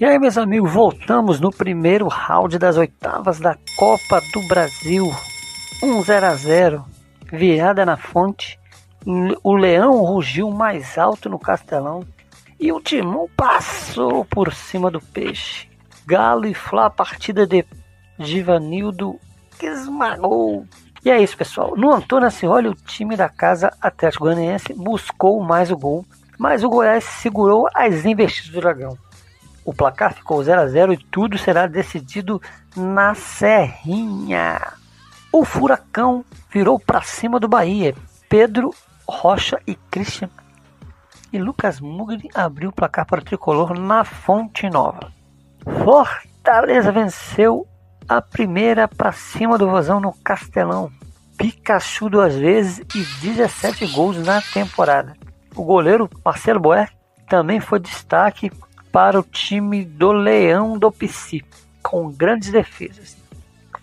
E aí, meus amigos, voltamos no primeiro round das oitavas da Copa do Brasil. 1 0 a 0, virada na fonte. O Leão rugiu mais alto no Castelão e o Timão passou por cima do peixe. Galo e Flá, a partida de Givanildo esmagou. E é isso, pessoal. No Antônio Ascioli, o time da casa Atlético Goianiense buscou mais o gol, mas o Goiás segurou as investidas do Dragão. O placar ficou 0 a 0 e tudo será decidido na Serrinha. O Furacão virou para cima do Bahia. Pedro Rocha e Christian e Lucas Mugri abriu o placar para o tricolor na Fonte Nova. Fortaleza venceu a primeira para cima do Vozão no Castelão. Pikachu duas vezes e 17 gols na temporada. O goleiro Marcelo Boer também foi destaque para o time do Leão do Pici, com grandes defesas.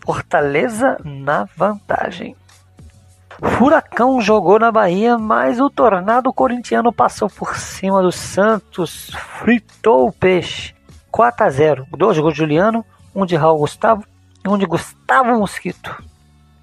Fortaleza na vantagem. Furacão jogou na Bahia, mas o tornado corintiano passou por cima do Santos, fritou o peixe. 4 a 0. Dois gols de Juliano, um de Raul Gustavo e um de Gustavo Mosquito.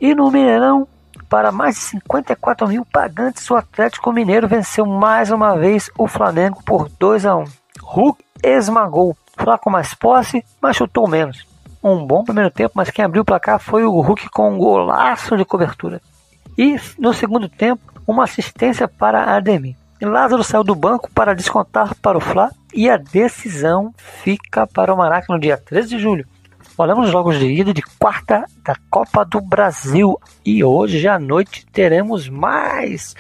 E no Mineirão, para mais de 54 mil pagantes, o Atlético Mineiro venceu mais uma vez o Flamengo por 2 a 1. Hulk esmagou. Flá com mais posse, mas chutou menos. Um bom primeiro tempo, mas quem abriu o placar foi o Hulk com um golaço de cobertura. E no segundo tempo, uma assistência para Ademir. Lázaro saiu do banco para descontar para o Fla e a decisão fica para o Maraca no dia 13 de julho. Olhamos os jogos de ida de quarta da Copa do Brasil e hoje à noite teremos mais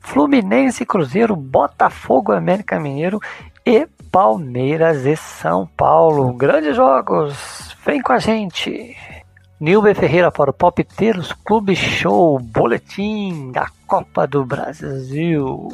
Fluminense Cruzeiro, Botafogo América Mineiro e Palmeiras e São Paulo. Grandes jogos, vem com a gente. Nilber Ferreira para o Palpiteiros Clube Show, boletim da Copa do Brasil.